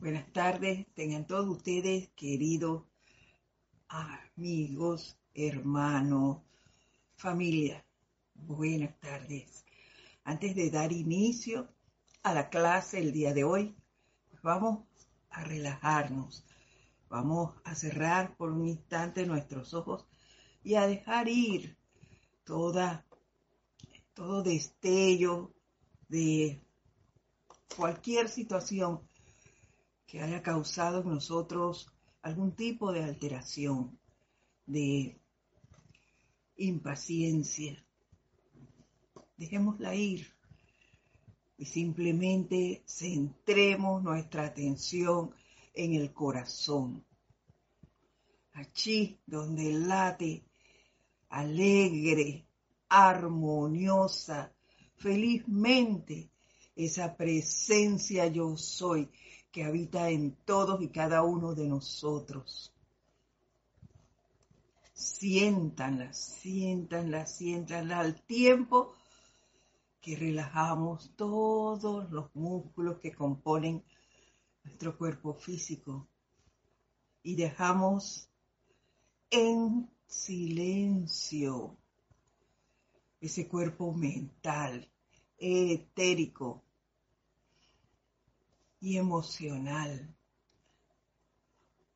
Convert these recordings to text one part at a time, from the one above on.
Buenas tardes, tengan todos ustedes, queridos amigos, hermanos, familia. Buenas tardes. Antes de dar inicio a la clase el día de hoy, pues vamos a relajarnos. Vamos a cerrar por un instante nuestros ojos y a dejar ir toda, todo destello de cualquier situación que haya causado en nosotros algún tipo de alteración, de impaciencia. Dejémosla ir y simplemente centremos nuestra atención en el corazón. Allí donde late alegre, armoniosa, felizmente esa presencia yo soy que habita en todos y cada uno de nosotros. Siéntanla, siéntanla, siéntanla al tiempo que relajamos todos los músculos que componen nuestro cuerpo físico y dejamos en silencio ese cuerpo mental, etérico, y emocional.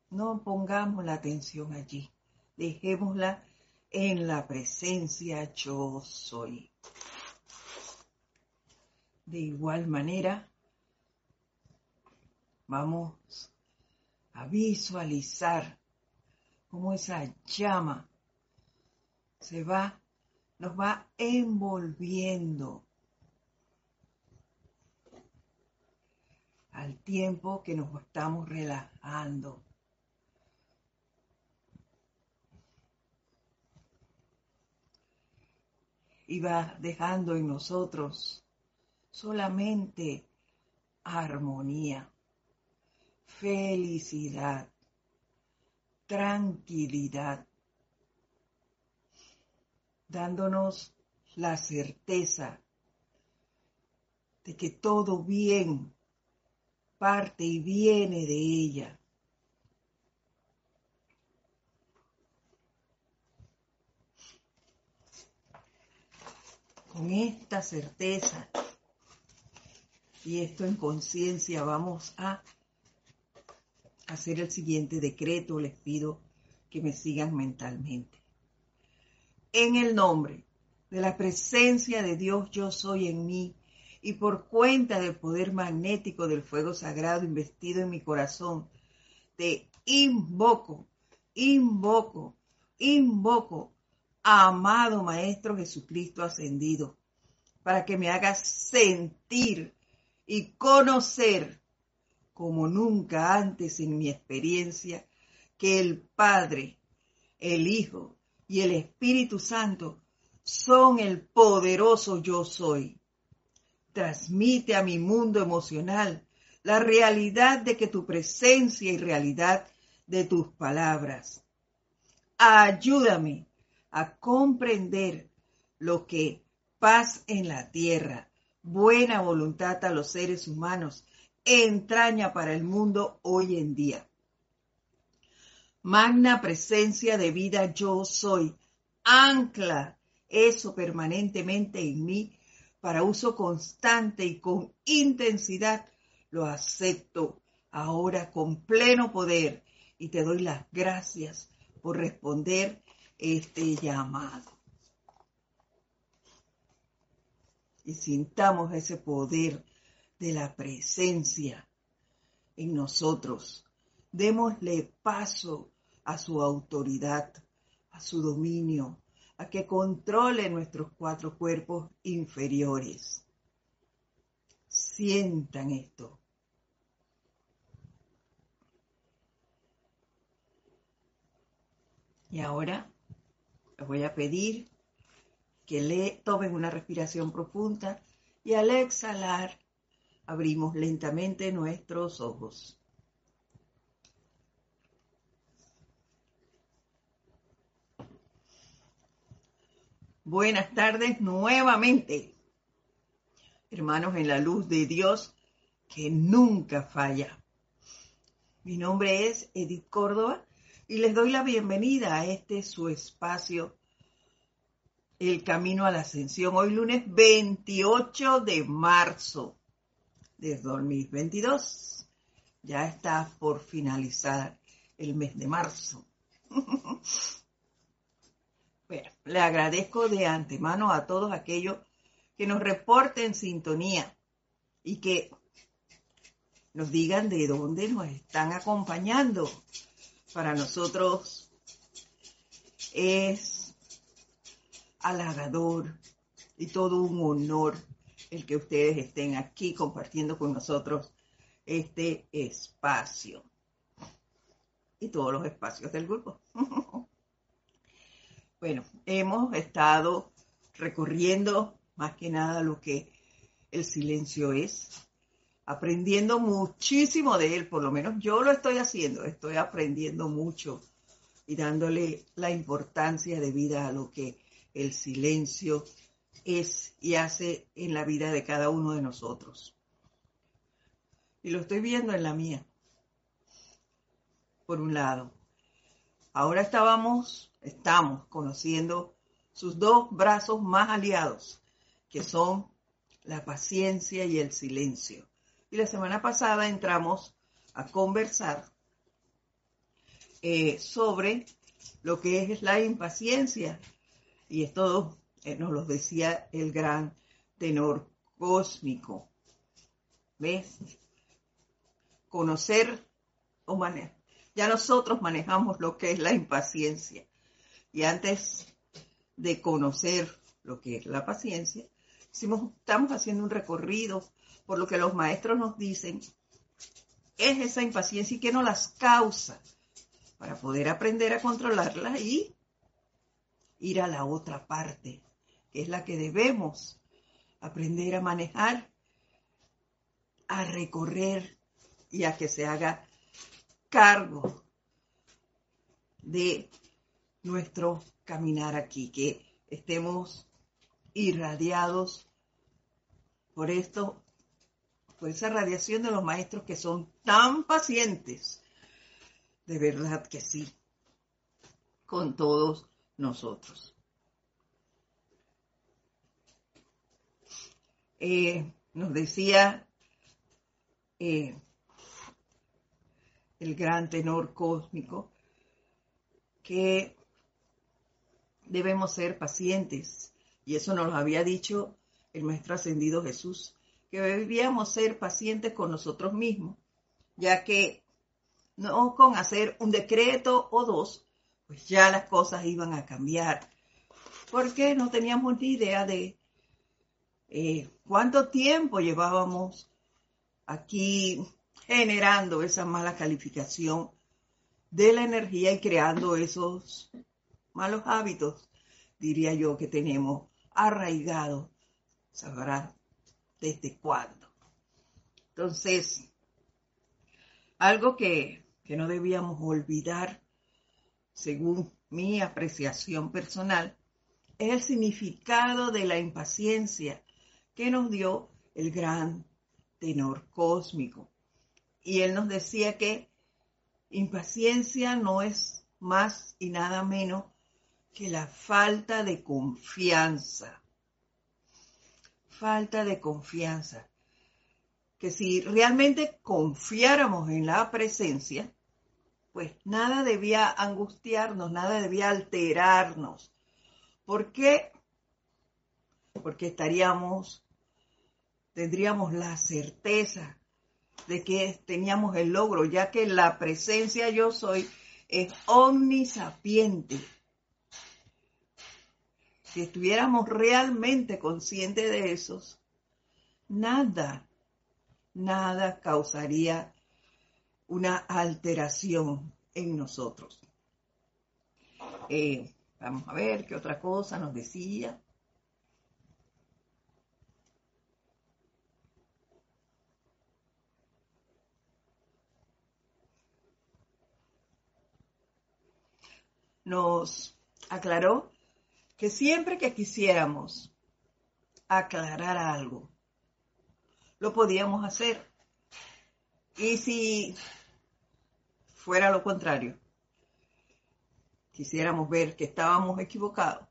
No pongamos la atención allí, dejémosla en la presencia yo soy. De igual manera, vamos a visualizar cómo esa llama se va, nos va envolviendo al tiempo que nos estamos relajando. Y va dejando en nosotros solamente armonía, felicidad, tranquilidad, dándonos la certeza de que todo bien parte y viene de ella. Con esta certeza y esto en conciencia vamos a hacer el siguiente decreto. Les pido que me sigan mentalmente. En el nombre de la presencia de Dios yo soy en mí y por cuenta del poder magnético del fuego sagrado investido en mi corazón, te invoco, invoco, invoco, amado Maestro Jesucristo ascendido, para que me hagas sentir y conocer como nunca antes en mi experiencia que el Padre, el Hijo y el Espíritu Santo son el poderoso yo soy transmite a mi mundo emocional la realidad de que tu presencia y realidad de tus palabras. Ayúdame a comprender lo que paz en la tierra, buena voluntad a los seres humanos, entraña para el mundo hoy en día. Magna presencia de vida yo soy, ancla eso permanentemente en mí para uso constante y con intensidad, lo acepto ahora con pleno poder y te doy las gracias por responder este llamado. Y sintamos ese poder de la presencia en nosotros. Démosle paso a su autoridad, a su dominio, a que controle nuestros cuatro cuerpos inferiores. Sientan esto. Y ahora les voy a pedir que le tomen una respiración profunda y al exhalar abrimos lentamente nuestros ojos. Buenas tardes nuevamente, hermanos en la luz de Dios que nunca falla. Mi nombre es Edith Córdoba y les doy la bienvenida a este su espacio, El Camino a la Ascensión, hoy lunes 28 de marzo de 2022. Ya está por finalizar el mes de marzo. le agradezco de antemano a todos aquellos que nos reporten sintonía y que nos digan de dónde nos están acompañando. Para nosotros es halagador y todo un honor el que ustedes estén aquí compartiendo con nosotros este espacio y todos los espacios del grupo. bueno, hemos estado recorriendo más que nada lo que el silencio es, aprendiendo muchísimo de él, por lo menos yo lo estoy haciendo, estoy aprendiendo mucho y dándole la importancia de vida a lo que el silencio es y hace en la vida de cada uno de nosotros. Y lo estoy viendo en la mía, por un lado. Ahora estábamos, estamos conociendo sus dos brazos más aliados, que son la paciencia y el silencio. Y la semana pasada entramos a conversar eh, sobre lo que es la impaciencia. Y esto eh, nos lo decía el gran tenor cósmico. ¿Ves? Conocer o manejar. Ya nosotros manejamos lo que es la impaciencia. Y antes de conocer lo que es la paciencia, estamos haciendo un recorrido por lo que los maestros nos dicen, es esa impaciencia y que nos las causa para poder aprender a controlarla y ir a la otra parte, que es la que debemos aprender a manejar, a recorrer y a que se haga cargo de nuestro caminar aquí, que estemos irradiados por esto, por esa radiación de los maestros que son tan pacientes. De verdad que sí, con todos nosotros. Eh, nos decía eh, el gran tenor cósmico que debemos ser pacientes. Y eso nos lo había dicho el Maestro Ascendido Jesús, que debíamos ser pacientes con nosotros mismos, ya que no con hacer un decreto o dos, pues ya las cosas iban a cambiar, porque no teníamos ni idea de eh, cuánto tiempo llevábamos aquí generando esa mala calificación de la energía y creando esos malos hábitos, diría yo, que tenemos arraigado, sabrá desde cuándo. Entonces, algo que, que no debíamos olvidar, según mi apreciación personal, es el significado de la impaciencia que nos dio el gran tenor cósmico. Y él nos decía que impaciencia no es más y nada menos que la falta de confianza. Falta de confianza. Que si realmente confiáramos en la presencia, pues nada debía angustiarnos, nada debía alterarnos. ¿Por qué? Porque estaríamos, tendríamos la certeza de que teníamos el logro, ya que la presencia yo soy es omnisapiente, si estuviéramos realmente conscientes de esos, nada, nada causaría una alteración en nosotros. Eh, vamos a ver qué otra cosa nos decía. Nos aclaró que siempre que quisiéramos aclarar algo, lo podíamos hacer. Y si fuera lo contrario, quisiéramos ver que estábamos equivocados,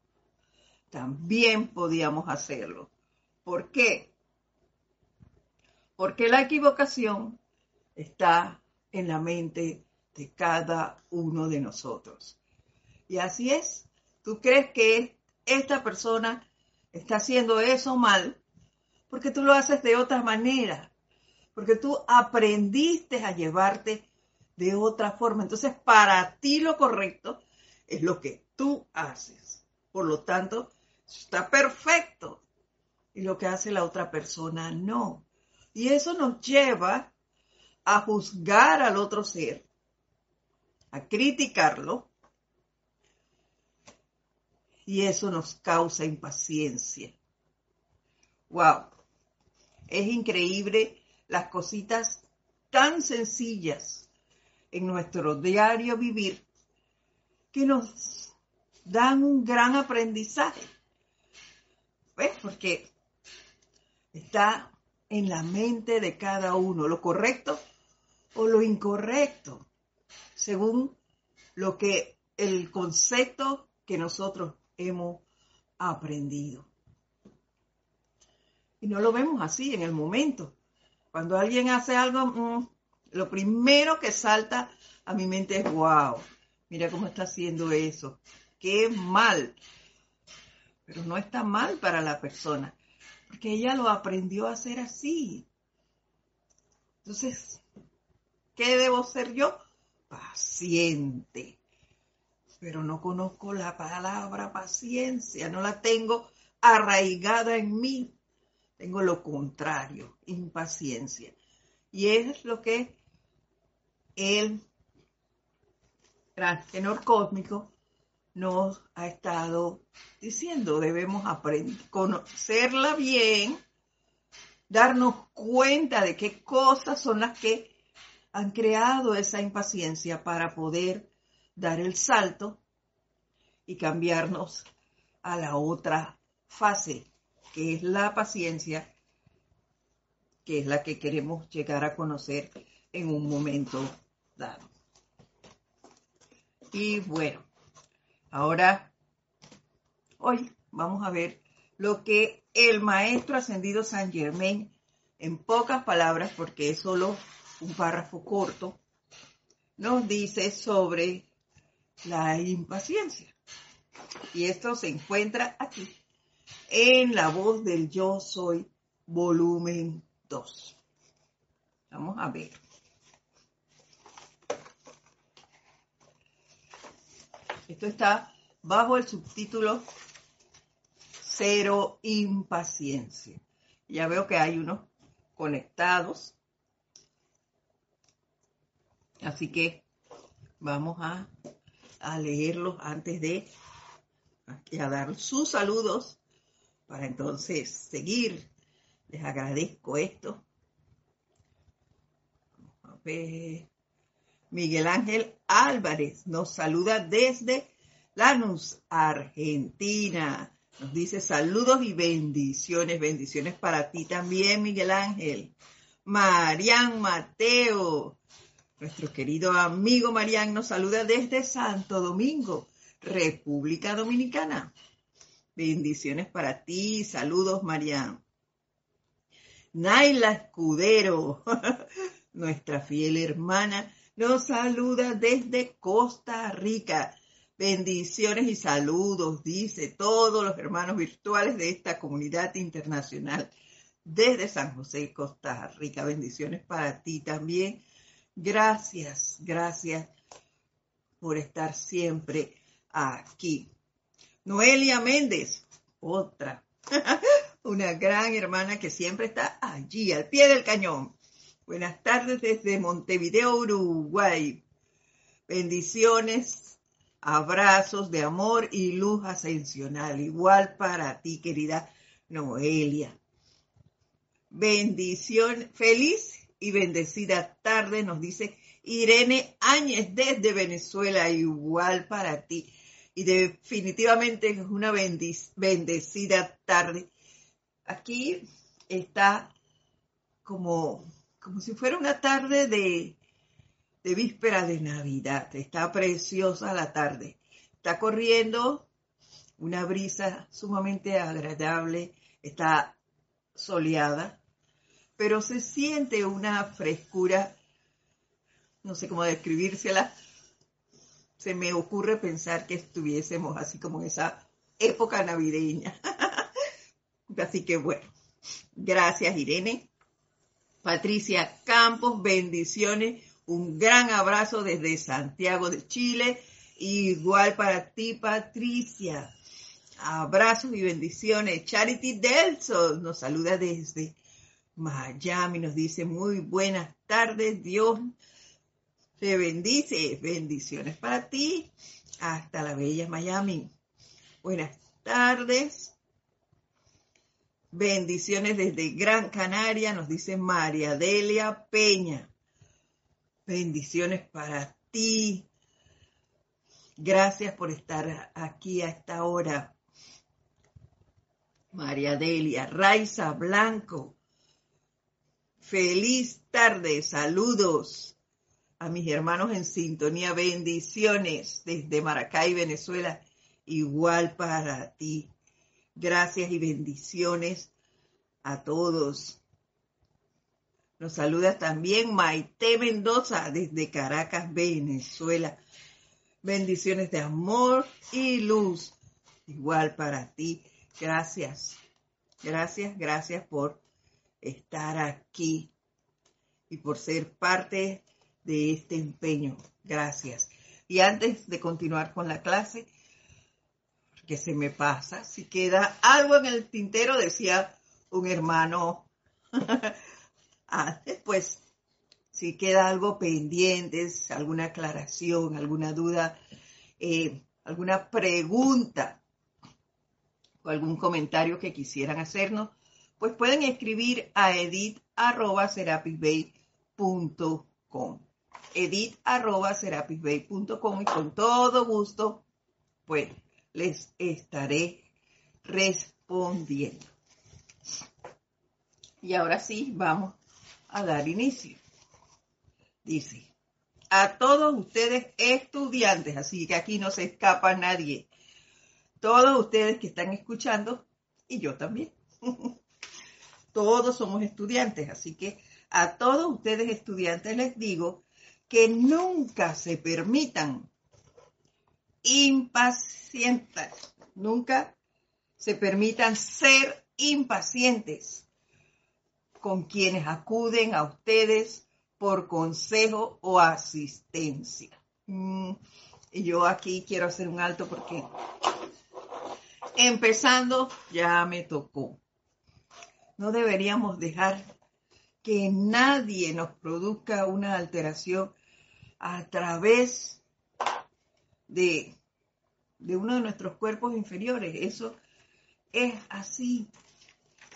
también podíamos hacerlo. ¿Por qué? Porque la equivocación está en la mente de cada uno de nosotros. Y así es. Tú crees que esta persona está haciendo eso mal porque tú lo haces de otra manera, porque tú aprendiste a llevarte de otra forma. Entonces, para ti lo correcto es lo que tú haces. Por lo tanto, está perfecto. Y lo que hace la otra persona no. Y eso nos lleva a juzgar al otro ser, a criticarlo. Y eso nos causa impaciencia. Wow. Es increíble las cositas tan sencillas en nuestro diario vivir que nos dan un gran aprendizaje. ¿Ves? Porque está en la mente de cada uno lo correcto o lo incorrecto, según lo que el concepto que nosotros hemos aprendido. Y no lo vemos así en el momento. Cuando alguien hace algo, mm, lo primero que salta a mi mente es, wow, mira cómo está haciendo eso. Qué mal. Pero no está mal para la persona, porque ella lo aprendió a hacer así. Entonces, ¿qué debo ser yo? Paciente. Pero no conozco la palabra paciencia, no la tengo arraigada en mí tengo lo contrario, impaciencia. Y es lo que el gran cósmico nos ha estado diciendo. Debemos aprender, conocerla bien, darnos cuenta de qué cosas son las que han creado esa impaciencia para poder dar el salto y cambiarnos a la otra fase que es la paciencia, que es la que queremos llegar a conocer en un momento dado. Y bueno, ahora, hoy vamos a ver lo que el maestro ascendido San Germain, en pocas palabras, porque es solo un párrafo corto, nos dice sobre la impaciencia. Y esto se encuentra aquí en la voz del yo soy, volumen 2. Vamos a ver. Esto está bajo el subtítulo Cero impaciencia. Ya veo que hay unos conectados. Así que vamos a, a leerlos antes de a dar sus saludos para entonces seguir. Les agradezco esto. a ver. Miguel Ángel Álvarez nos saluda desde Lanús, Argentina. Nos dice saludos y bendiciones, bendiciones para ti también, Miguel Ángel. Marian Mateo, nuestro querido amigo Marian nos saluda desde Santo Domingo, República Dominicana. Bendiciones para ti. Saludos, María. Naila Escudero, nuestra fiel hermana, nos saluda desde Costa Rica. Bendiciones y saludos, dice todos los hermanos virtuales de esta comunidad internacional desde San José, Costa Rica. Bendiciones para ti también. Gracias, gracias por estar siempre aquí. Noelia Méndez, otra, una gran hermana que siempre está allí, al pie del cañón. Buenas tardes desde Montevideo, Uruguay. Bendiciones, abrazos de amor y luz ascensional. Igual para ti, querida Noelia. Bendición, feliz y bendecida tarde, nos dice Irene Áñez desde Venezuela. Igual para ti y definitivamente es una bendecida tarde. Aquí está como, como si fuera una tarde de, de víspera de Navidad. Está preciosa la tarde. Está corriendo una brisa sumamente agradable. Está soleada, pero se siente una frescura, no sé cómo describírsela. Se me ocurre pensar que estuviésemos así como en esa época navideña. así que bueno, gracias Irene. Patricia Campos, bendiciones. Un gran abrazo desde Santiago de Chile. Igual para ti, Patricia. Abrazos y bendiciones. Charity Delso nos saluda desde Miami. Nos dice muy buenas tardes. Dios te bendice. Bendiciones para ti. Hasta la bella Miami. Buenas tardes. Bendiciones desde Gran Canaria, nos dice María Delia Peña. Bendiciones para ti. Gracias por estar aquí a esta hora. María Delia, Raiza Blanco. Feliz tarde, saludos a mis hermanos en sintonía, bendiciones desde Maracay, Venezuela, igual para ti. Gracias y bendiciones a todos. Nos saluda también Maite Mendoza desde Caracas, Venezuela. Bendiciones de amor y luz. Igual para ti. Gracias. Gracias, gracias por estar aquí y por ser parte de este empeño. Gracias. Y antes de continuar con la clase, que se me pasa. Si queda algo en el tintero, decía un hermano, antes, pues si queda algo pendiente, alguna aclaración, alguna duda, eh, alguna pregunta o algún comentario que quisieran hacernos, pues pueden escribir a edit.serapisbay.com edit.serapisbay.com y con todo gusto, pues les estaré respondiendo. Y ahora sí, vamos a dar inicio. Dice, a todos ustedes estudiantes, así que aquí no se escapa nadie. Todos ustedes que están escuchando, y yo también. todos somos estudiantes, así que a todos ustedes estudiantes les digo que nunca se permitan impacientes. Nunca se permitan ser impacientes con quienes acuden a ustedes por consejo o asistencia. Mm, y yo aquí quiero hacer un alto porque empezando ya me tocó. No deberíamos dejar que nadie nos produzca una alteración a través de, uno de nuestros cuerpos inferiores. Eso es así.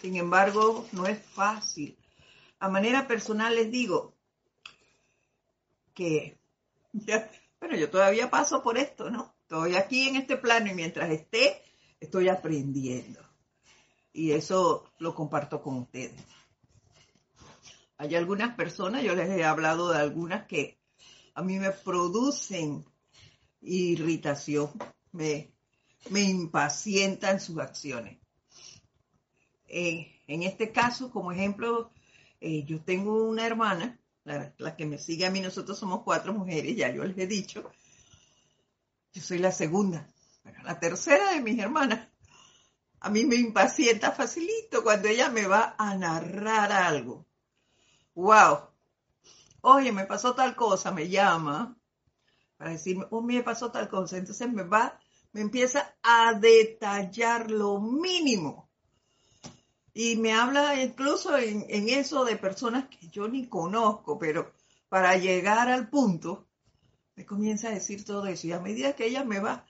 Sin embargo, no es fácil. A manera personal les digo que, bueno, yo todavía paso por esto, ¿no? Estoy aquí en este plano y mientras esté, estoy aprendiendo. Y eso lo comparto con ustedes. Hay algunas personas, yo les he hablado de algunas que a mí me producen irritación, me, me impacientan sus acciones. Eh, en este caso, como ejemplo, eh, yo tengo una hermana, la, que me sigue a mí, nosotros somos cuatro mujeres, ya yo les he dicho, yo soy la segunda, la tercera de mis hermanas. A mí me impacienta facilito cuando ella me va a narrar algo. ¡Wow! Oye, me pasó tal cosa, me llama para decirme, oh, me pasó tal cosa. Entonces me va, me empieza a detallar lo mínimo. Y me habla incluso en, eso de personas que yo ni conozco, pero para llegar al punto, me comienza a decir todo eso. Y a medida que ella me va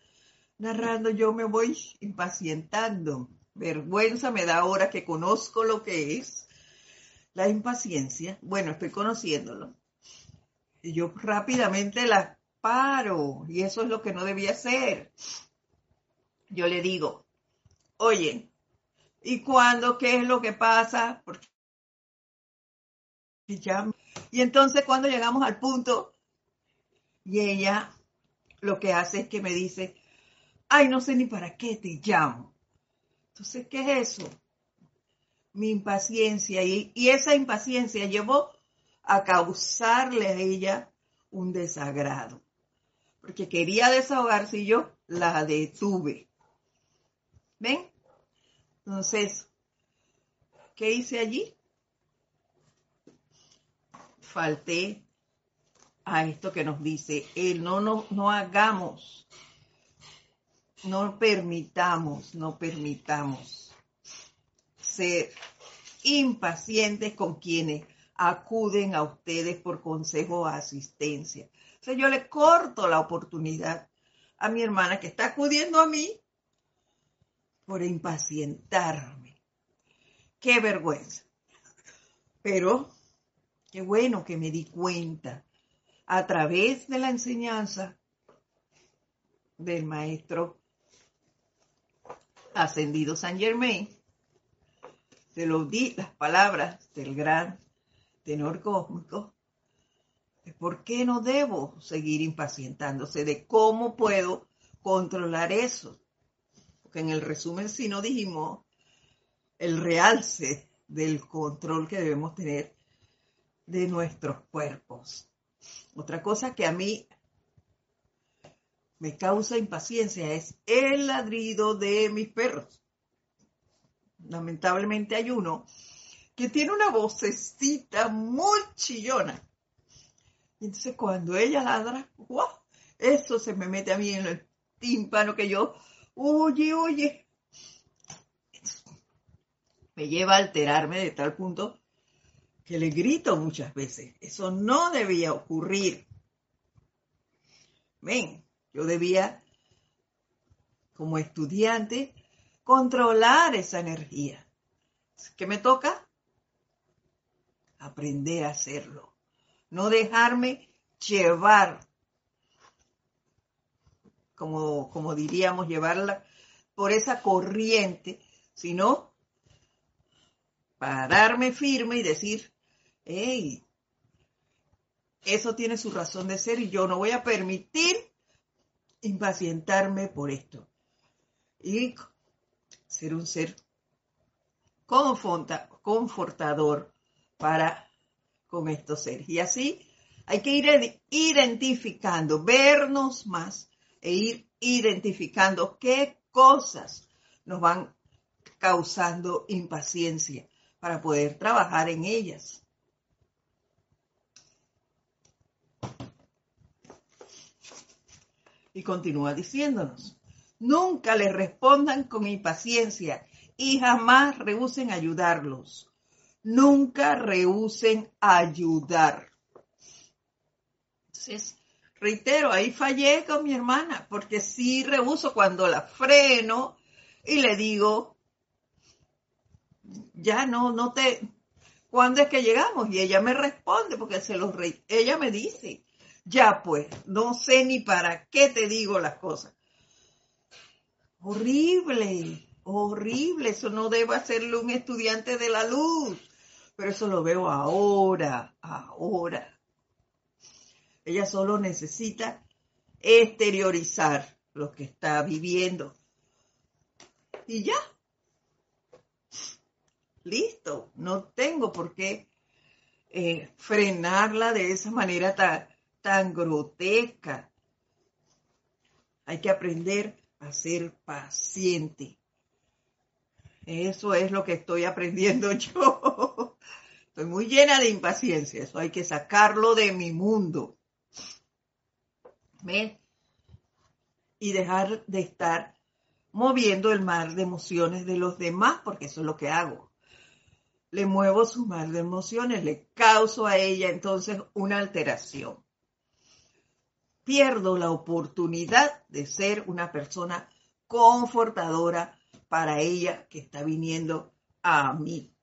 narrando, yo me voy impacientando. Vergüenza me da ahora que conozco lo que es la impaciencia. Bueno, estoy conociéndolo. Y yo rápidamente la y eso es lo que no debía ser. Yo le digo, oye, ¿y cuándo? ¿Qué es lo que pasa? Porque ya... Y entonces cuando llegamos al punto Y ella lo que hace es que me dice, ay, no sé ni para qué te llamo. Entonces, ¿qué es eso? Mi impaciencia. Y, esa impaciencia llevó a causarle a ella un desagrado. Porque quería desahogarse y yo la detuve. ¿Ven? Entonces, ¿qué hice allí? Falté a esto que nos dice él, no, no, no hagamos, no permitamos, no permitamos ser impacientes con quienes acuden a ustedes por consejo o asistencia. O sea, yo le corto la oportunidad a mi hermana que está acudiendo a mí por impacientarme. Qué vergüenza. Pero qué bueno que me di cuenta a través de la enseñanza del maestro ascendido San Germain, se lo di las palabras del gran tenor cósmico, por qué no debo seguir impacientándose, de cómo puedo controlar eso. Porque en el resumen si no dijimos el realce del control que debemos tener de nuestros cuerpos. Otra cosa que a mí me causa impaciencia es el ladrido de mis perros. Lamentablemente hay uno que tiene una vocecita muy chillona. Y entonces cuando ella ladra, ¡guau! eso se me mete a mí en el tímpano que yo, oye, oye. Me lleva a alterarme de tal punto que le grito muchas veces. Eso no debía ocurrir. Ven, yo debía, como estudiante, controlar esa energía. ¿Qué me toca? Aprender a hacerlo. No dejarme llevar, como, como diríamos, llevarla por esa corriente, sino pararme firme y decir, hey, eso tiene su razón de ser y yo no voy a permitir impacientarme por esto. Y ser un ser confortador para con estos seres. Y así hay que ir identificando, vernos más e ir identificando qué cosas nos van causando impaciencia para poder trabajar en ellas. Y continúa diciéndonos, nunca le respondan con impaciencia y jamás rehúsen ayudarlos. Nunca rehúsen ayudar. Entonces, reitero, ahí fallé con mi hermana, porque sí rehuso cuando la freno y le digo, ya no, no te, ¿cuándo es que llegamos? Y ella me responde, porque se los ella me dice, ya pues, no sé ni para qué te digo las cosas. Horrible, horrible, eso no debe hacerle un estudiante de la luz, pero eso lo veo ahora, ahora. Ella solo necesita exteriorizar lo que está viviendo. Y ya. Listo, no tengo por qué eh, frenarla de esa manera tan, tan grotesca. Hay que aprender a ser paciente. Eso es lo que estoy aprendiendo yo. Estoy muy llena de impaciencia. Eso hay que sacarlo de mi mundo. ¿Ves? Y dejar de estar moviendo el mar de emociones de los demás, porque eso es lo que hago. Le muevo su mar de emociones, le causo a ella entonces una alteración pierdo la oportunidad de ser una persona confortadora para ella que está viniendo a mí.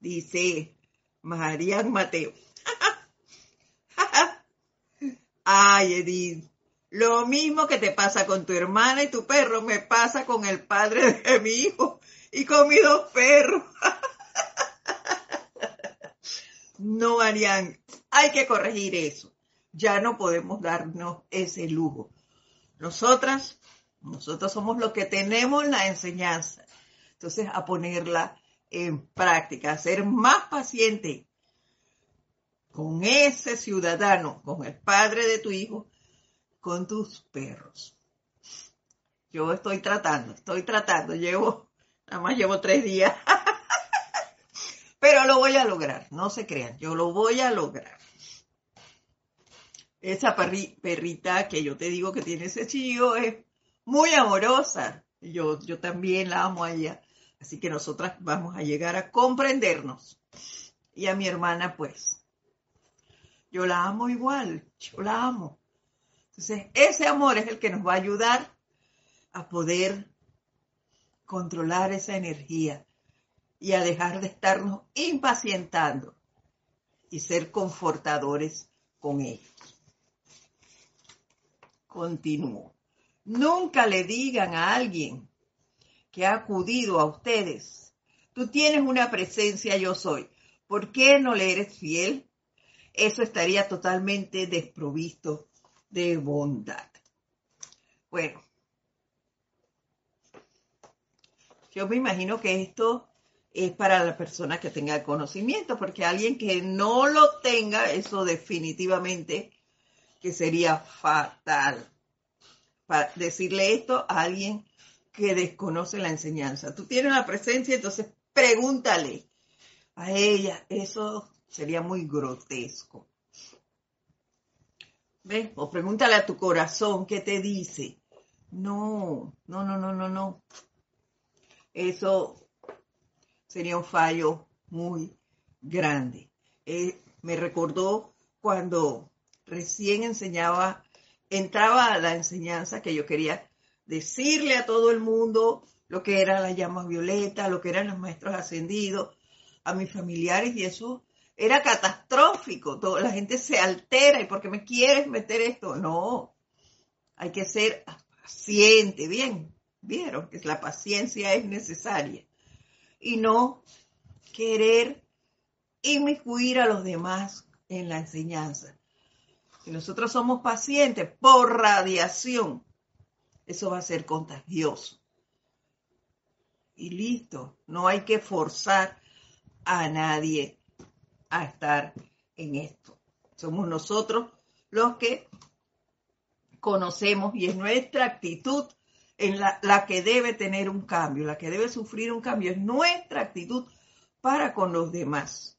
Dice Marian Mateo. Ay, Edith, lo mismo que te pasa con tu hermana y tu perro, me pasa con el padre de mi hijo y con mis dos perros. no, Marian, hay que corregir eso ya no podemos darnos ese lujo. Nosotras, nosotros somos los que tenemos la enseñanza. Entonces, a ponerla en práctica, a ser más paciente con ese ciudadano, con el padre de tu hijo, con tus perros. Yo estoy tratando, estoy tratando, llevo, nada más llevo tres días, pero lo voy a lograr, no se crean, yo lo voy a lograr. Esa perrita que yo te digo que tiene ese chillo es muy amorosa. Yo, yo también la amo a ella. Así que nosotras vamos a llegar a comprendernos. Y a mi hermana, pues, yo la amo igual, yo la amo. Entonces, ese amor es el que nos va a ayudar a poder controlar esa energía y a dejar de estarnos impacientando y ser confortadores con ellos. Continúo. Nunca le digan a alguien que ha acudido a ustedes, tú tienes una presencia, yo soy. ¿Por qué no le eres fiel? Eso estaría totalmente desprovisto de bondad. Bueno, yo me imagino que esto es para la persona que tenga conocimiento, porque alguien que no lo tenga, eso definitivamente que sería fatal para decirle esto a alguien que desconoce la enseñanza. Tú tienes la presencia, entonces pregúntale a ella. Eso sería muy grotesco. ¿Ves? O pregúntale a tu corazón qué te dice. No, no, no, no, no, no. Eso sería un fallo muy grande. Eh, me recordó cuando recién enseñaba, entraba a la enseñanza que yo quería decirle a todo el mundo lo que era la llama violeta, lo que eran los maestros ascendidos, a mis familiares y eso era catastrófico. Toda la gente se altera y porque me quieres meter esto, no. Hay que ser paciente, bien, vieron que la paciencia es necesaria y no querer inmiscuir a los demás en la enseñanza. Si nosotros somos pacientes por radiación, eso va a ser contagioso. Y listo, no hay que forzar a nadie a estar en esto. Somos nosotros los que conocemos y es nuestra actitud en la, la, que debe tener un cambio, la que debe sufrir un cambio, es nuestra actitud para con los demás.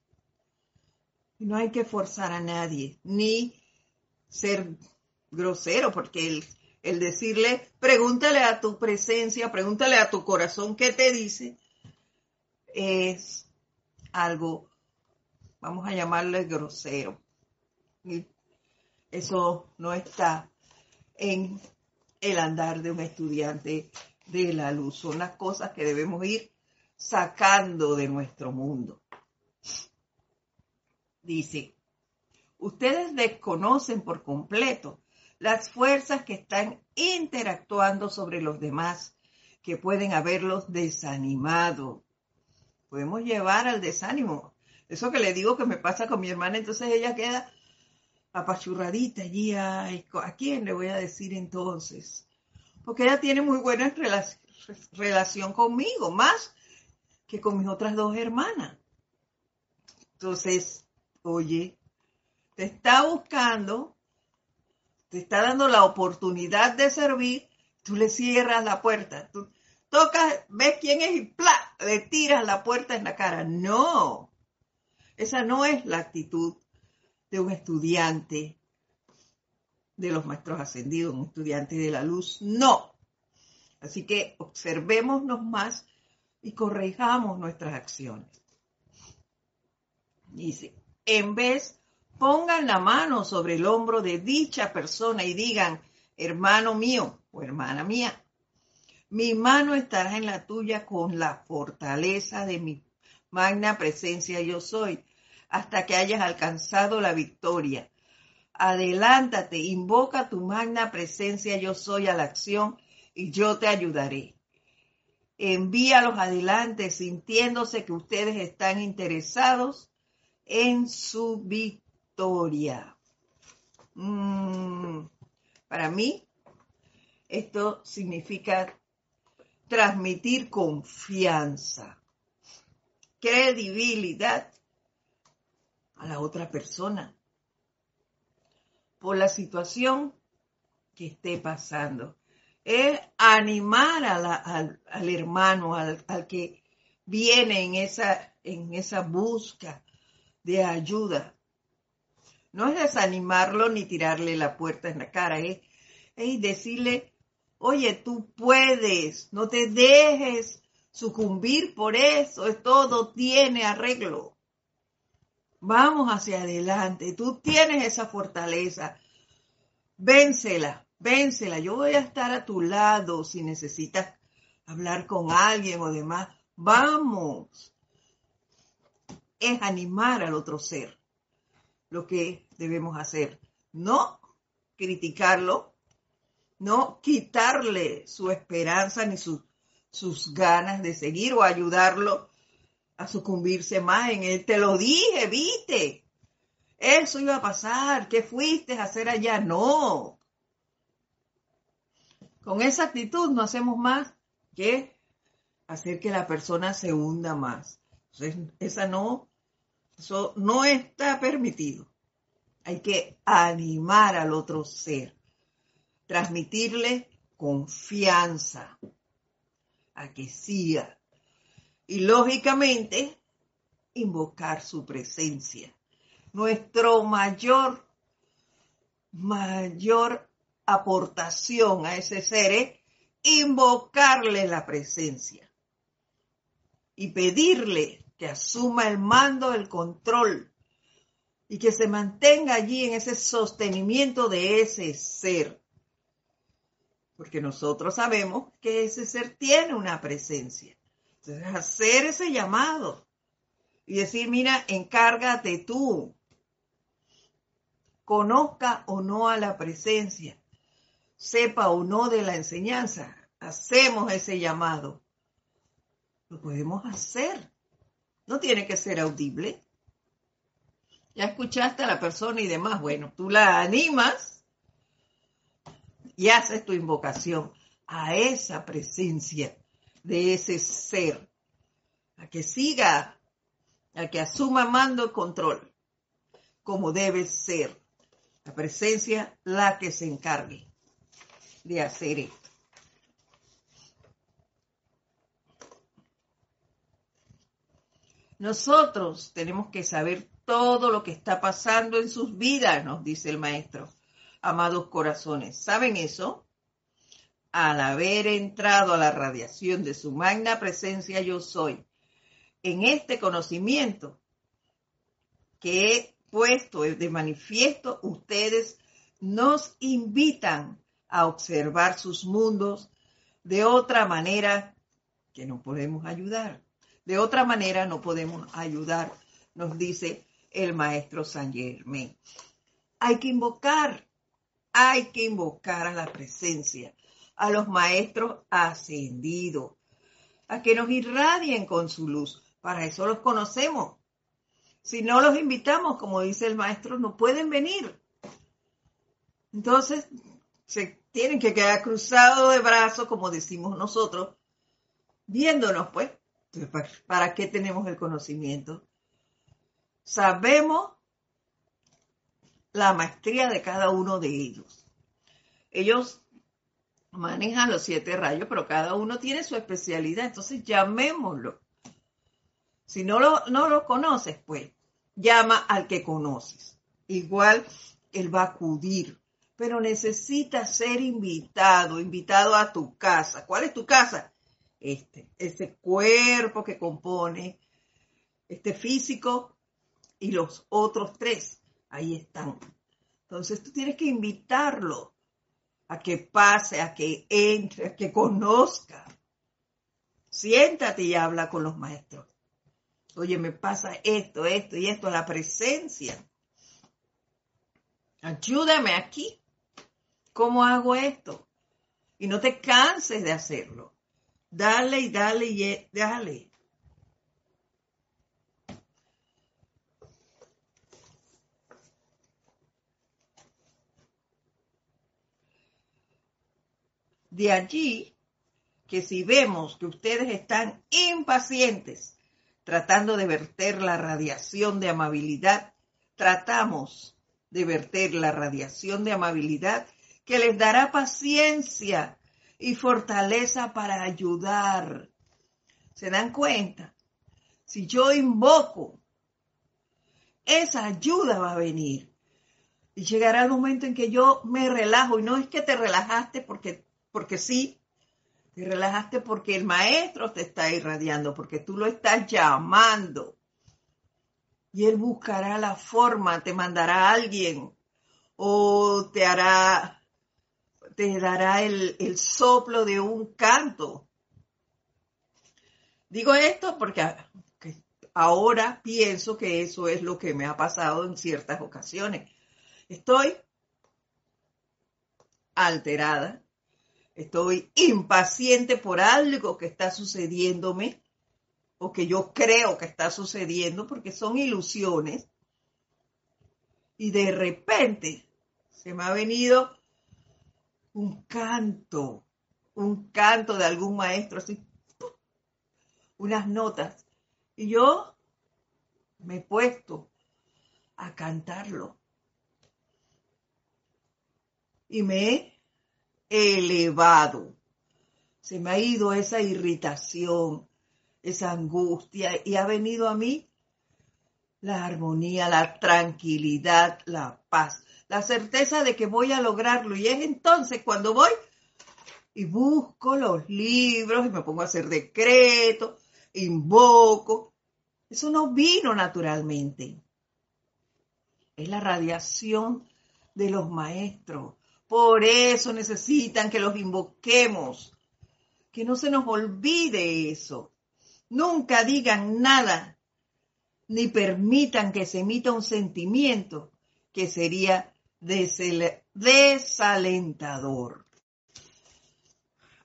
No hay que forzar a nadie, ni ser grosero, porque el, el decirle, pregúntale a tu presencia, pregúntale a tu corazón qué te dice, es algo, vamos a llamarle grosero. Y eso no está en el andar de un estudiante de la luz. Son las cosas que debemos ir sacando de nuestro mundo. Dice, ustedes desconocen por completo las fuerzas que están interactuando sobre los demás, que pueden haberlos desanimado. Podemos llevar al desánimo. Eso que le digo que me pasa con mi hermana, entonces ella queda apachurradita allí. ¿A quién le voy a decir entonces? Porque ella tiene muy buena relación conmigo, más que con mis otras dos hermanas. Entonces, oye, te está buscando, te está dando la oportunidad de servir, tú le cierras la puerta, tú tocas, ves quién es y ¡plá! le tiras la puerta en la cara. No, esa no es la actitud de un estudiante de los maestros ascendidos, un estudiante de la luz. No. Así que observémonos más y corrijamos nuestras acciones. Dice, en vez pongan la mano sobre el hombro de dicha persona y digan, hermano mío o hermana mía, mi mano estará en la tuya con la fortaleza de mi magna presencia yo soy, hasta que hayas alcanzado la victoria. Adelántate, invoca tu magna presencia yo soy a la acción y yo te ayudaré. Envíalos adelante sintiéndose que ustedes están interesados en su victoria. Mm, para mí, esto significa transmitir confianza, credibilidad a la otra persona por la situación que esté pasando. Es animar al, hermano, al, al, que viene en esa, en esa busca de ayuda. No es desanimarlo ni tirarle la puerta en la cara, es, es decirle, oye, tú puedes, no te dejes sucumbir por eso, todo tiene arreglo. Vamos hacia adelante. Tú tienes esa fortaleza. Vénsela, vénsela. Yo voy a estar a tu lado si necesitas hablar con alguien o demás. Vamos. Es animar al otro ser. Lo que debemos hacer. No criticarlo, no quitarle su esperanza ni sus ganas de seguir o ayudarlo a sucumbirse más en él. Te lo dije, viste. Eso iba a pasar. ¿Qué fuiste a hacer allá? No. Con esa actitud no hacemos más que hacer que la persona se hunda más. Entonces, esa no, eso no está permitido. Hay que animar al otro ser, transmitirle confianza a que siga y lógicamente invocar su presencia. Nuestro mayor, mayor aportación a ese ser es invocarle la presencia y pedirle que asuma el mando, el control y que se mantenga allí en ese sostenimiento de ese ser. Porque nosotros sabemos que ese ser tiene una presencia hacer ese llamado y decir, mira, encárgate tú. Conozca o no a la presencia, sepa o no de la enseñanza, hacemos ese llamado. Lo podemos hacer. No tiene que ser audible. Ya escuchaste a la persona y demás. Bueno, tú la animas y haces tu invocación a esa presencia de ese ser, a que siga, a que asuma mando y control, como debe ser. La presencia la que se encargue de hacer esto. Nosotros tenemos que saber todo lo que está pasando en sus vidas, nos dice el maestro. Amados corazones, ¿saben eso? al haber entrado a la radiación de su magna presencia yo soy, en este conocimiento que he puesto de manifiesto, ustedes nos invitan a observar sus mundos de otra manera que no podemos ayudar. De otra manera no podemos ayudar, nos dice el maestro San Germain. Hay que invocar, hay que invocar a la presencia a los maestros ascendidos, a que nos irradien con su luz. Para eso los conocemos. Si no los invitamos, como dice el maestro, no pueden venir. Entonces, se tienen que quedar cruzados de brazos, como decimos nosotros, viéndonos, pues. ¿Para qué tenemos el conocimiento? Sabemos la maestría de cada uno de ellos. Ellos manejan los siete rayos, pero cada uno tiene su especialidad, entonces llamémoslo. Si no lo, no lo conoces, pues llama al que conoces. Igual él va a acudir, pero necesita ser invitado, invitado a tu casa. ¿Cuál es tu casa? Este, ese cuerpo que compone, este físico y los otros tres, ahí están. Entonces tú tienes que invitarlo a que pase, a que entre, a que conozca. Siéntate y habla con los maestros. Oye, me pasa esto, esto y esto, la presencia. Ayúdame aquí. ¿Cómo hago esto? Y no te canses de hacerlo. Dale y dale y dale. De allí que si vemos que ustedes están impacientes tratando de verter la radiación de amabilidad, tratamos de verter la radiación de amabilidad que les dará paciencia y fortaleza para ayudar. ¿Se dan cuenta? Si yo invoco, esa ayuda va a venir. Y llegará el momento en que yo me relajo. Y no es que te relajaste porque, porque sí, te relajaste porque el maestro te está irradiando, porque tú lo estás llamando. Y él buscará la forma, te mandará a alguien o te hará, te dará el, el soplo de un canto. Digo esto porque ahora pienso que eso es lo que me ha pasado en ciertas ocasiones. Estoy alterada, estoy impaciente por algo que está sucediéndome o que yo creo que está sucediendo porque son ilusiones. Y de repente se me ha venido un canto, un canto de algún maestro, así, unas notas. Y yo me he puesto a cantarlo. Y me he elevado. Se me ha ido esa irritación, esa angustia y ha venido a mí la armonía, la tranquilidad, la paz, la certeza de que voy a lograrlo. Y es entonces cuando voy y busco los libros y me pongo a hacer decretos, invoco. Eso no vino naturalmente. Es la radiación de los maestros. Por eso necesitan que los invoquemos. Que no se nos olvide eso. Nunca digan nada, ni permitan que se emita un sentimiento que sería desalentador.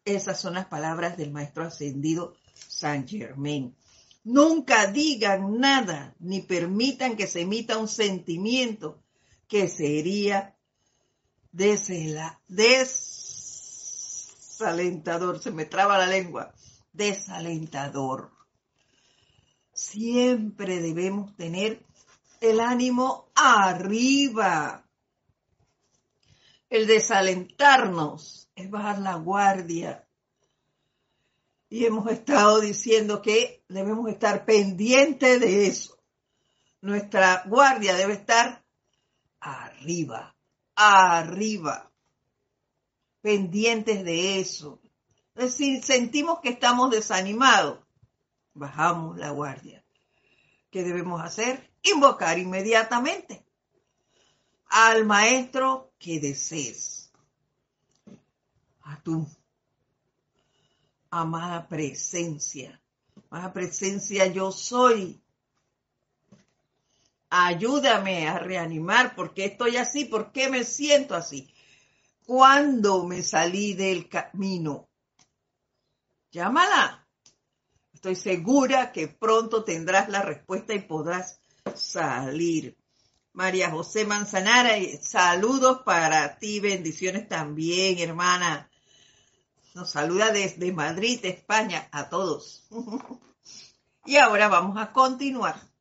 Esas son las palabras del maestro ascendido Saint Germain. Nunca digan nada, ni permitan que se emita un sentimiento que sería desalentador. Se me traba la lengua desalentador. Siempre debemos tener el ánimo arriba. El desalentarnos es bajar la guardia. Y hemos estado diciendo que debemos estar pendientes de eso. Nuestra guardia debe estar arriba, arriba, pendientes de eso. Es decir, sentimos que estamos desanimados, bajamos la guardia. ¿Qué debemos hacer? Invocar inmediatamente al maestro que desees, a tu amada presencia. Amada presencia, yo soy. Ayúdame a reanimar, porque estoy así? ¿Por qué me siento así? ¿Cuándo me salí del camino? Llámala. Estoy segura que pronto tendrás la respuesta y podrás salir. María José Manzanara, saludos para ti, bendiciones también, hermana. Nos saluda desde Madrid, España, a todos. y ahora vamos a continuar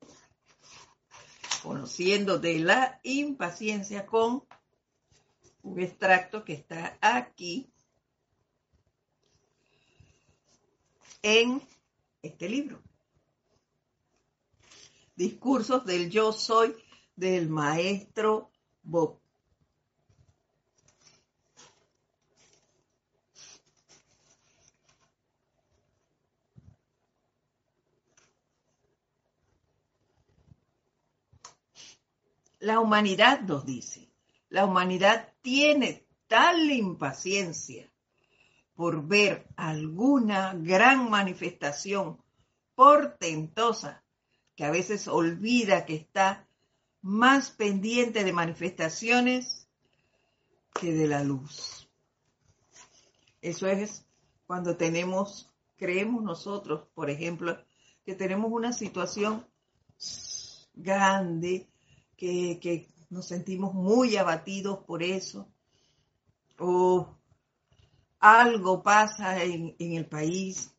conociendo de la impaciencia con un extracto que está aquí en este libro. Discursos del yo soy del maestro Bob. La humanidad nos dice, la humanidad tiene tal impaciencia por ver alguna gran manifestación portentosa que a veces olvida que está más pendiente de manifestaciones que de la luz. Eso es cuando tenemos, creemos nosotros, por ejemplo, que tenemos una situación grande, que, nos sentimos muy abatidos por eso, o algo pasa en, en el país,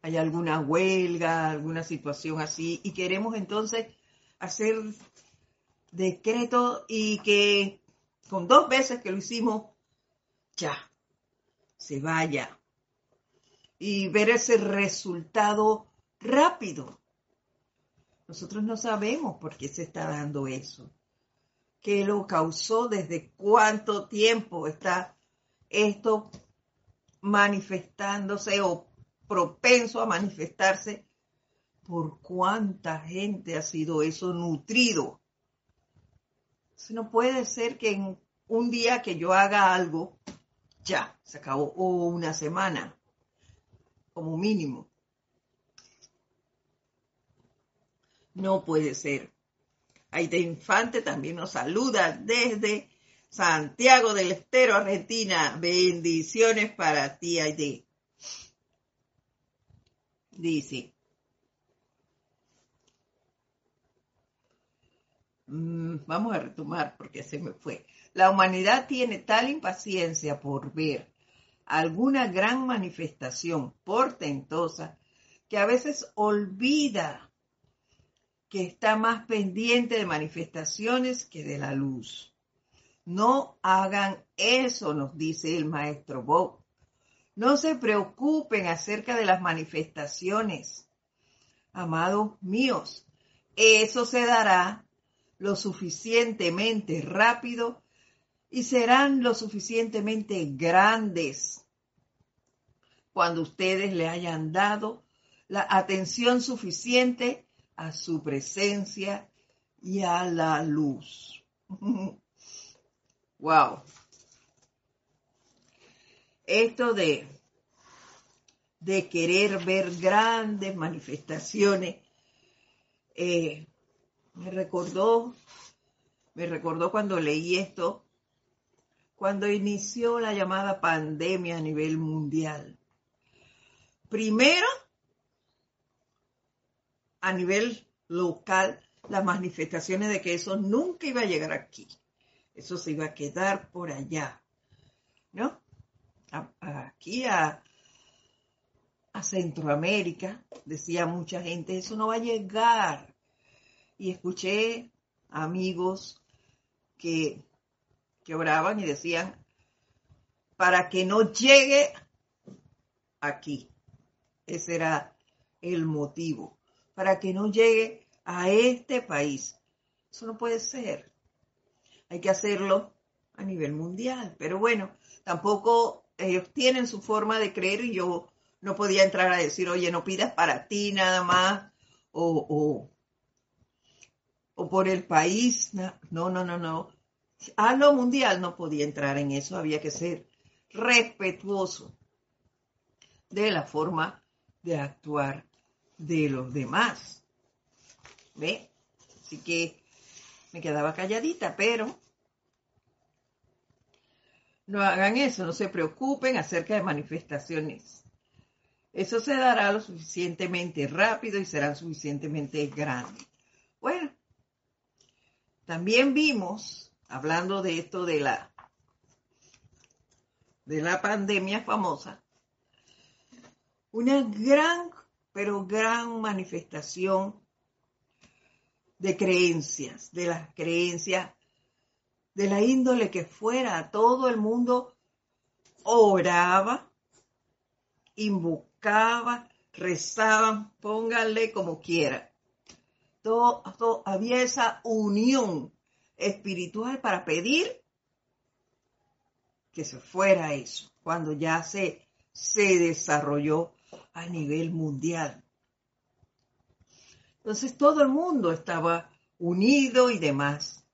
hay alguna huelga, alguna situación así, y queremos entonces hacer decreto y que con dos veces que lo hicimos, ya, se vaya. Y ver ese resultado rápido. Nosotros no sabemos por qué se está dando eso. ¿Qué lo causó? ¿Desde cuánto tiempo está esto manifestándose o propenso a manifestarse? ¿Por cuánta gente ha sido eso nutrido? no puede ser que en un día que yo haga algo, ya, se acabó, o una semana, como mínimo. No puede ser. Aide Infante también nos saluda desde Santiago del Estero, Argentina. Bendiciones para ti, Aide. Dice. Mm, vamos a retomar porque se me fue. La humanidad tiene tal impaciencia por ver alguna gran manifestación portentosa que a veces olvida que está más pendiente de manifestaciones que de la luz. No hagan eso, nos dice el maestro Bob. No se preocupen acerca de las manifestaciones. Amados míos, eso se dará lo suficientemente rápido y serán lo suficientemente grandes cuando ustedes le hayan dado la atención suficiente a su presencia y a la luz. wow. Esto de, de querer ver grandes manifestaciones eh, me recordó, me recordó cuando leí esto, cuando inició la llamada pandemia a nivel mundial. Primero, a nivel local las manifestaciones de que eso nunca iba a llegar aquí. Eso se iba a quedar por allá. ¿No? aquí a, a Centroamérica, decía mucha gente, eso no va a llegar. Y escuché amigos que, que oraban y decían, para que no llegue aquí. Ese era el motivo para que no llegue a este país. Eso no puede ser. Hay que hacerlo a nivel mundial. Pero bueno, tampoco ellos tienen su forma de creer y yo no podía entrar a decir, oye, no pidas para ti nada más o, o, o por el país. No, no, no, no. A lo mundial no podía entrar en eso. Había que ser respetuoso de la forma de actuar de los demás. ¿Ve? Así que me quedaba calladita, pero no hagan eso, no se preocupen acerca de manifestaciones. Eso se dará lo suficientemente rápido y serán suficientemente grandes. Bueno, también vimos, hablando de esto de la, de la pandemia famosa, una gran pero gran manifestación de creencias, de las creencias de la índole que fuera, todo el mundo oraba, invocaba, rezaba, pónganle como quiera. Todo, había esa unión espiritual para pedir que se fuera eso, cuando ya se, se desarrolló a nivel mundial. Entonces todo el mundo estaba unido y demás,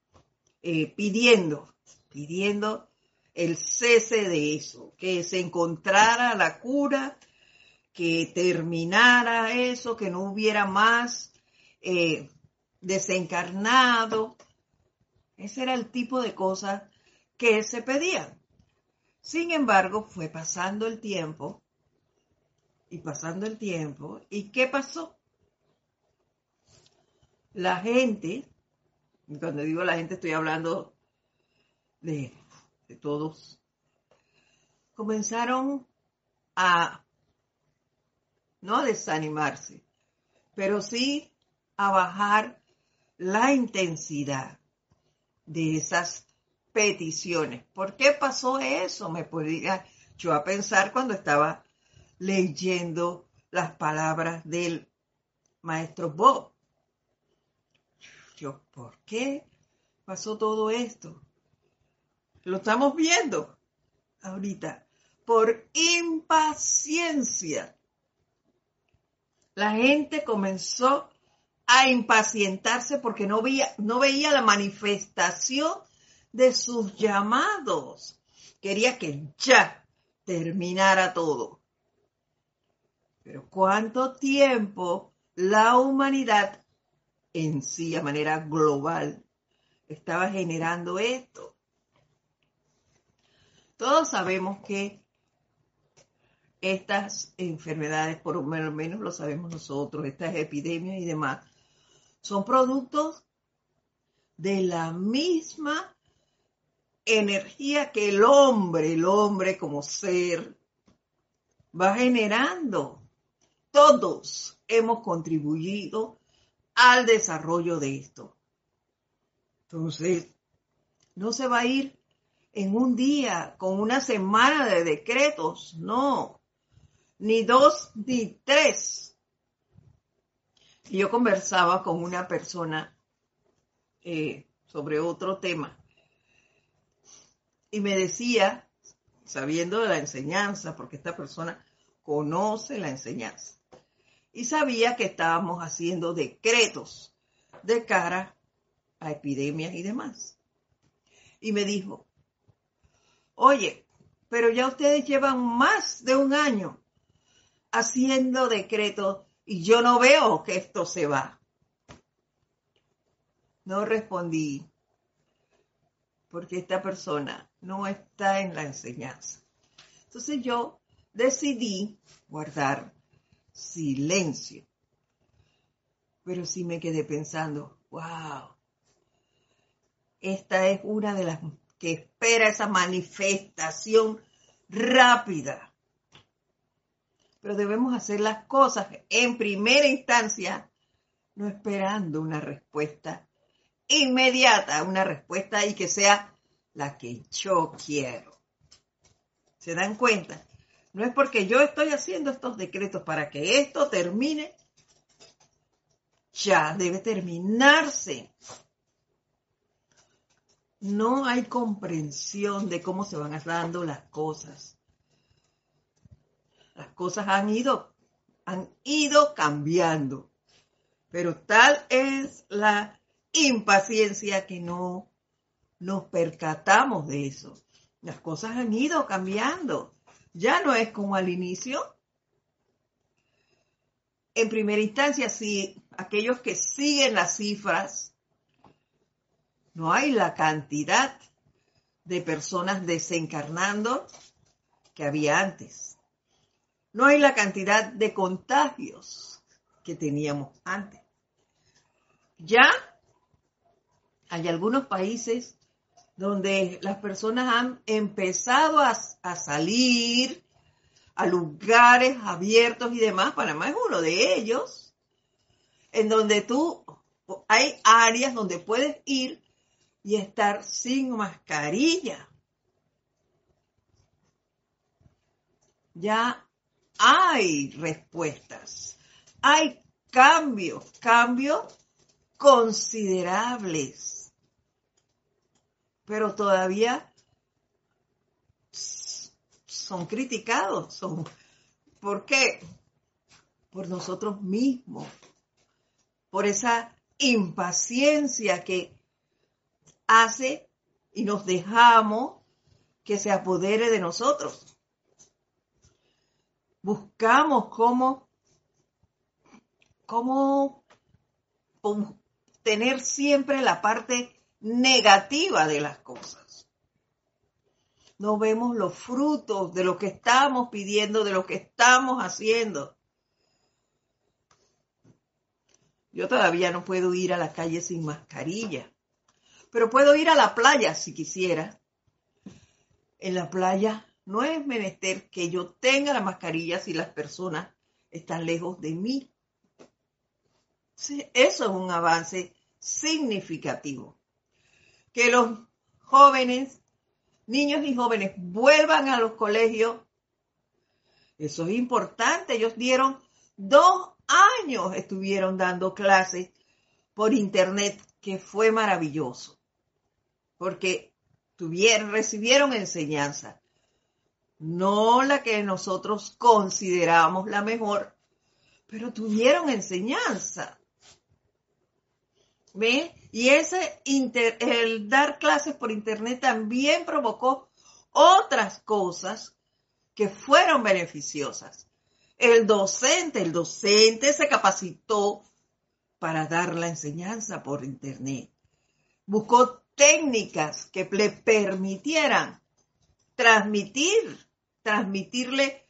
eh, pidiendo, pidiendo el cese de eso, que se encontrara la cura, que terminara eso, que no hubiera más eh, desencarnado. Ese era el tipo de cosas que se pedían. Sin embargo, fue pasando el tiempo y pasando el tiempo. ¿Y qué pasó? La gente, cuando digo la gente estoy hablando de, de todos, comenzaron a no desanimarse, pero sí a bajar la intensidad de esas peticiones. ¿Por qué pasó eso? Me podría yo a pensar cuando estaba leyendo las palabras del maestro Bob. Yo, ¿por qué pasó todo esto? Lo estamos viendo ahorita. Por impaciencia. La gente comenzó a impacientarse porque no veía, no veía la manifestación de sus llamados. Quería que ya terminara todo. Pero ¿cuánto tiempo la humanidad en sí, a manera global, estaba generando esto? Todos sabemos que estas enfermedades, por lo menos lo sabemos nosotros, estas epidemias y demás, son productos de la misma energía que el hombre, el hombre como ser, va generando. Todos hemos contribuido al desarrollo de esto. Entonces, no se va a ir en un día con una semana de decretos, no, ni dos ni tres. Yo conversaba con una persona eh, sobre otro tema y me decía, sabiendo de la enseñanza, porque esta persona conoce la enseñanza, y sabía que estábamos haciendo decretos de cara a epidemias y demás. Y me dijo, oye, pero ya ustedes llevan más de un año haciendo decretos y yo no veo que esto se va. No respondí porque esta persona no está en la enseñanza. Entonces yo decidí guardar silencio. Pero sí me quedé pensando, wow, esta es una de las que espera esa manifestación rápida. Pero debemos hacer las cosas en primera instancia, no esperando una respuesta inmediata, una respuesta y que sea la que yo quiero. ¿Se dan cuenta? No es porque yo estoy haciendo estos decretos para que esto termine. Ya debe terminarse. No hay comprensión de cómo se van dando las cosas. Las cosas han ido, han ido cambiando. Pero tal es la impaciencia que no nos percatamos de eso. Las cosas han ido cambiando. Ya no es como al inicio. En primera instancia, si aquellos que siguen las cifras, no hay la cantidad de personas desencarnando que había antes. No hay la cantidad de contagios que teníamos antes. Ya hay algunos países donde las personas han empezado a, salir a lugares abiertos y demás. Panamá es uno de ellos, en donde tú, hay áreas donde puedes ir y estar sin mascarilla. Ya hay respuestas, hay cambios, cambios considerables pero todavía son criticados. Son, ¿Por qué? Por nosotros mismos, por esa impaciencia que hace y nos dejamos que se apodere de nosotros. Buscamos cómo, cómo tener siempre la parte negativa de las cosas. No vemos los frutos de lo que estamos pidiendo, de lo que estamos haciendo. Yo todavía no puedo ir a la calle sin mascarilla, pero puedo ir a la playa si quisiera. En la playa no es menester que yo tenga la mascarilla si las personas están lejos de mí. eso es un avance significativo. Que los jóvenes, niños y jóvenes vuelvan a los colegios, eso es importante. Ellos dieron dos años, estuvieron dando clases por internet, que fue maravilloso, porque tuvieron, recibieron enseñanza, no la que nosotros consideramos la mejor, pero tuvieron enseñanza. ¿Ve? Y ese el dar clases por internet también provocó otras cosas que fueron beneficiosas. El docente, el docente se capacitó para dar la enseñanza por internet. Buscó técnicas que le permitieran transmitir, transmitirle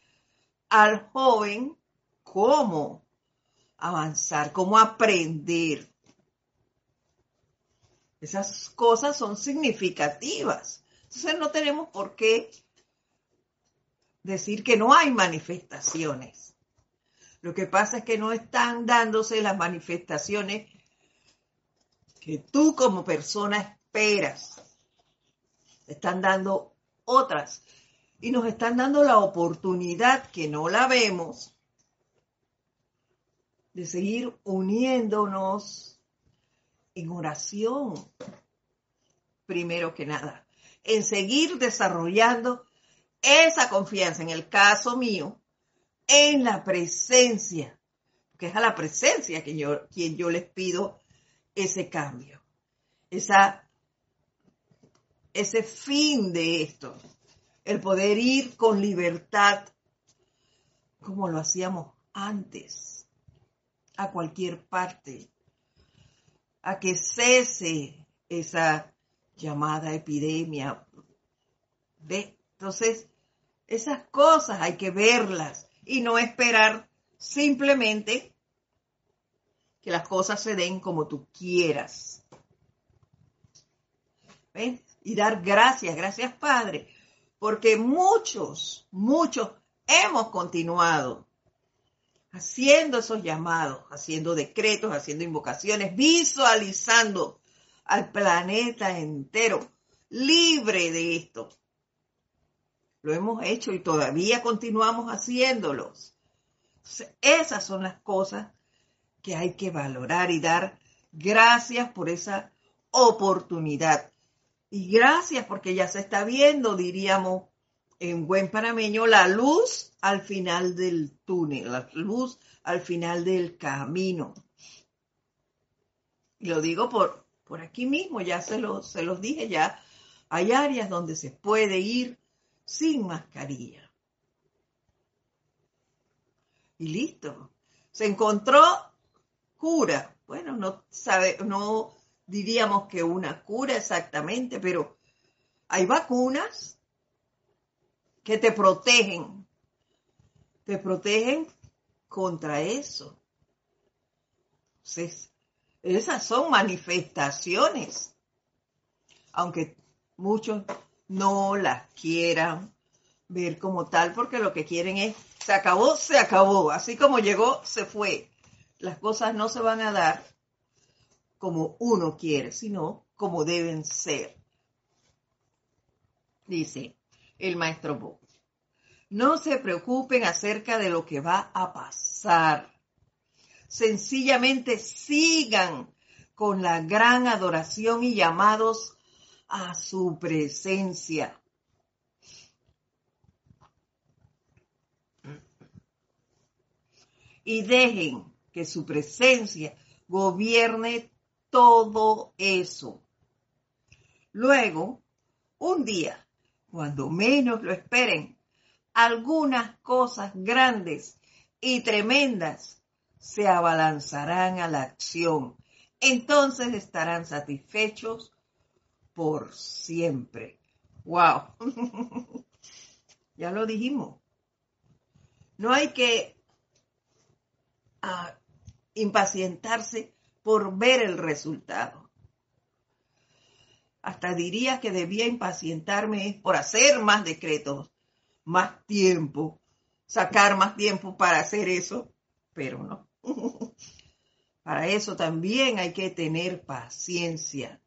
al joven cómo avanzar, cómo aprender. Esas cosas son significativas. Entonces no tenemos por qué decir que no hay manifestaciones. Lo que pasa es que no están dándose las manifestaciones que tú como persona esperas. Están dando otras y nos están dando la oportunidad que no la vemos de seguir uniéndonos en oración, primero que nada, en seguir desarrollando esa confianza, en el caso mío, en la presencia, que es a la presencia que yo, quien yo les pido ese cambio, esa, ese fin de esto, el poder ir con libertad como lo hacíamos antes, a cualquier parte, a que cese esa llamada epidemia. ¿Ve? Entonces, esas cosas hay que verlas y no esperar simplemente que las cosas se den como tú quieras. ¿Ves? Y dar gracias, gracias Padre, porque muchos, muchos hemos continuado haciendo esos llamados, haciendo decretos, haciendo invocaciones, visualizando al planeta entero libre de esto. Lo hemos hecho y todavía continuamos haciéndolos. esas son las cosas que hay que valorar y dar gracias por esa oportunidad. Y gracias porque ya se está viendo, diríamos en buen panameño, la luz al final del túnel, la luz al final del camino. Y lo digo por, por aquí mismo, ya se, se los dije, ya hay áreas donde se puede ir sin mascarilla. Y listo. Se encontró cura. Bueno, no sabe, no diríamos que una cura exactamente, pero hay vacunas que te protegen. Te protegen contra eso. esas son manifestaciones. Aunque muchos no las quieran ver como tal, porque lo que quieren es, se acabó, se acabó, así como llegó, se fue. Las cosas no se van a dar como uno quiere, sino como deben ser. Dice el maestro Bo. No se preocupen acerca de lo que va a pasar. Sencillamente sigan con la gran adoración y llamados a su presencia. Y dejen que su presencia gobierne todo eso. Luego, un día, cuando menos lo esperen, algunas cosas grandes y tremendas se abalanzarán a la acción. Entonces estarán satisfechos por siempre. ¡Wow! ya lo dijimos. No hay que ah, impacientarse por ver el resultado. Hasta diría que debía impacientarme por hacer más decretos, más tiempo, sacar más tiempo para hacer eso, pero no. Para eso también hay que tener paciencia.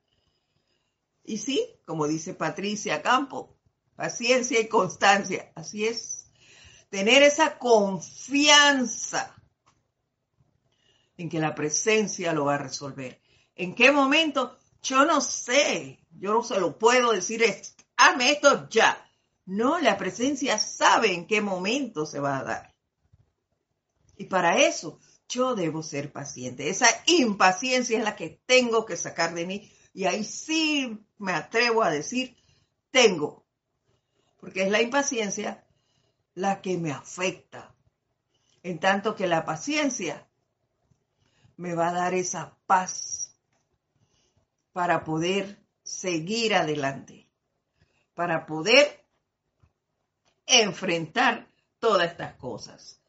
Y sí, como dice Patricia Campo, paciencia y constancia. Así es. Tener esa confianza en que la presencia lo va a resolver. ¿En qué momento? Yo no sé. Yo no se lo puedo decir, hazme esto ya. No, la presencia sabe en qué momento se va a dar. Y para eso yo debo ser paciente. Esa impaciencia es la que tengo que sacar de mí. Y ahí sí me atrevo a decir, tengo. Porque es la impaciencia la que me afecta. En tanto que la paciencia me va a dar esa paz para poder seguir adelante, para poder enfrentar todas estas cosas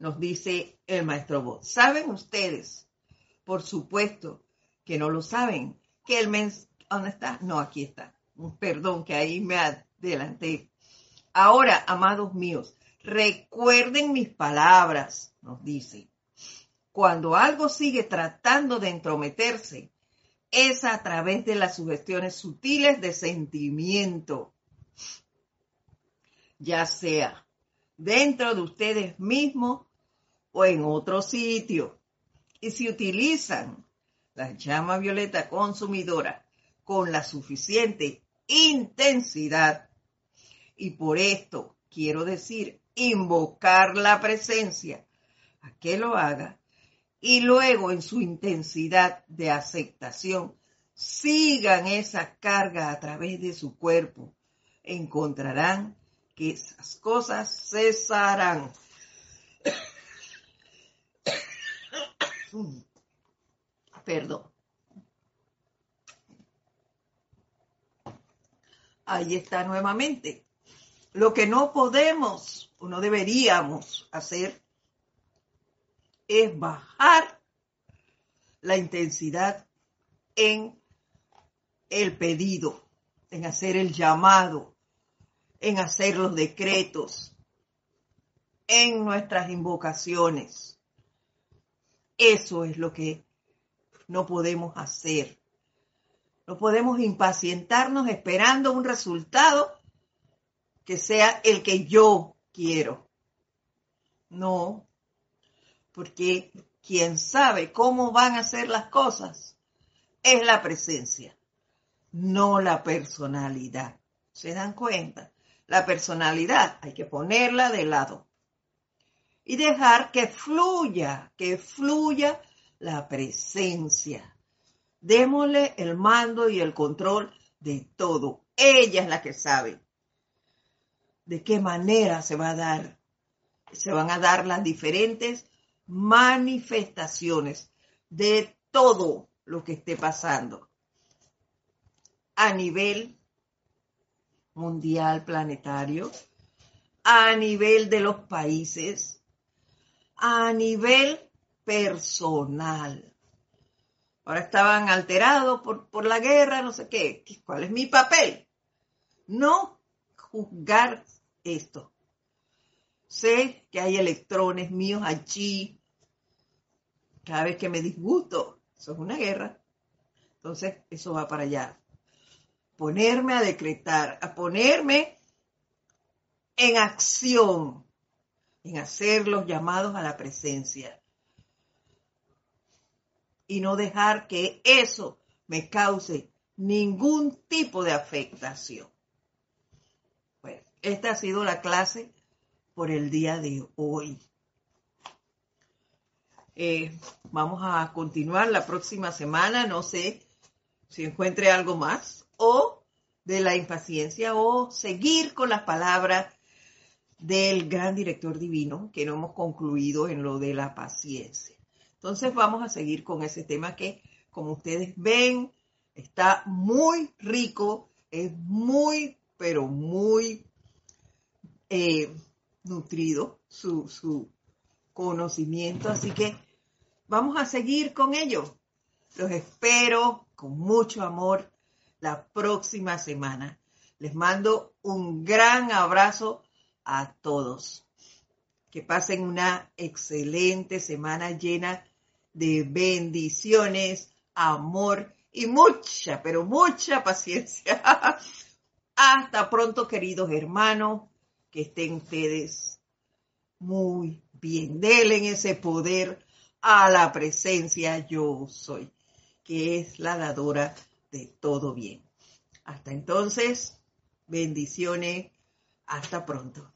nos dice el maestro Bot. ¿Saben ustedes? Por supuesto que no lo saben. Que el mens... ¿Dónde está? No, aquí está. Perdón, que ahí me adelanté. Ahora, amados míos, recuerden mis palabras, nos dice. Cuando algo sigue tratando de entrometerse, es a través de las sugestiones sutiles de sentimiento, ya sea dentro de ustedes mismos o en otro sitio. Y si utilizan la llama violeta consumidora con la suficiente intensidad, y por esto quiero decir invocar la presencia a que lo haga, y luego en su intensidad de aceptación sigan esa carga a través de su cuerpo, encontrarán que esas cosas cesarán. Perdón. Ahí está nuevamente. Lo que no podemos o no deberíamos hacer es bajar la intensidad en el pedido, en hacer el llamado, en hacer los decretos, en nuestras invocaciones. Eso es lo que no podemos hacer. No podemos impacientarnos esperando un resultado que sea el que yo quiero. No, porque quien sabe cómo van a ser las cosas es la presencia, no la personalidad. ¿Se dan cuenta? La personalidad hay que ponerla de lado y dejar que fluya, que fluya la presencia. Démosle el mando y el control de todo. Ella es la que sabe de qué manera se va a dar. Se van a dar las diferentes manifestaciones de todo lo que esté pasando a nivel mundial planetario, a nivel de los países, a nivel personal. Ahora estaban alterados por, por la guerra, no sé qué. ¿Cuál es mi papel? No juzgar esto. Sé que hay electrones míos allí. Cada vez que me disgusto, eso es una guerra. Entonces, eso va para allá. Ponerme a decretar, a ponerme en acción en hacer los llamados a la presencia y no dejar que eso me cause ningún tipo de afectación. Bueno, esta ha sido la clase por el día de hoy. Eh, vamos a continuar la próxima semana, no sé si encuentre algo más o de la impaciencia o seguir con las palabras del gran director divino, que no hemos concluido en lo de la paciencia. Entonces vamos a seguir con ese tema que, como ustedes ven, está muy rico, es muy, pero muy eh, nutrido su, su conocimiento. Así que vamos a seguir con ello. Los espero con mucho amor la próxima semana. Les mando un gran abrazo a todos. Que pasen una excelente semana llena de bendiciones, amor y mucha, pero mucha paciencia. Hasta pronto, queridos hermanos, que estén ustedes muy bien. Denle ese poder a la presencia yo soy, que es la dadora de todo bien. Hasta entonces, bendiciones. Hasta pronto.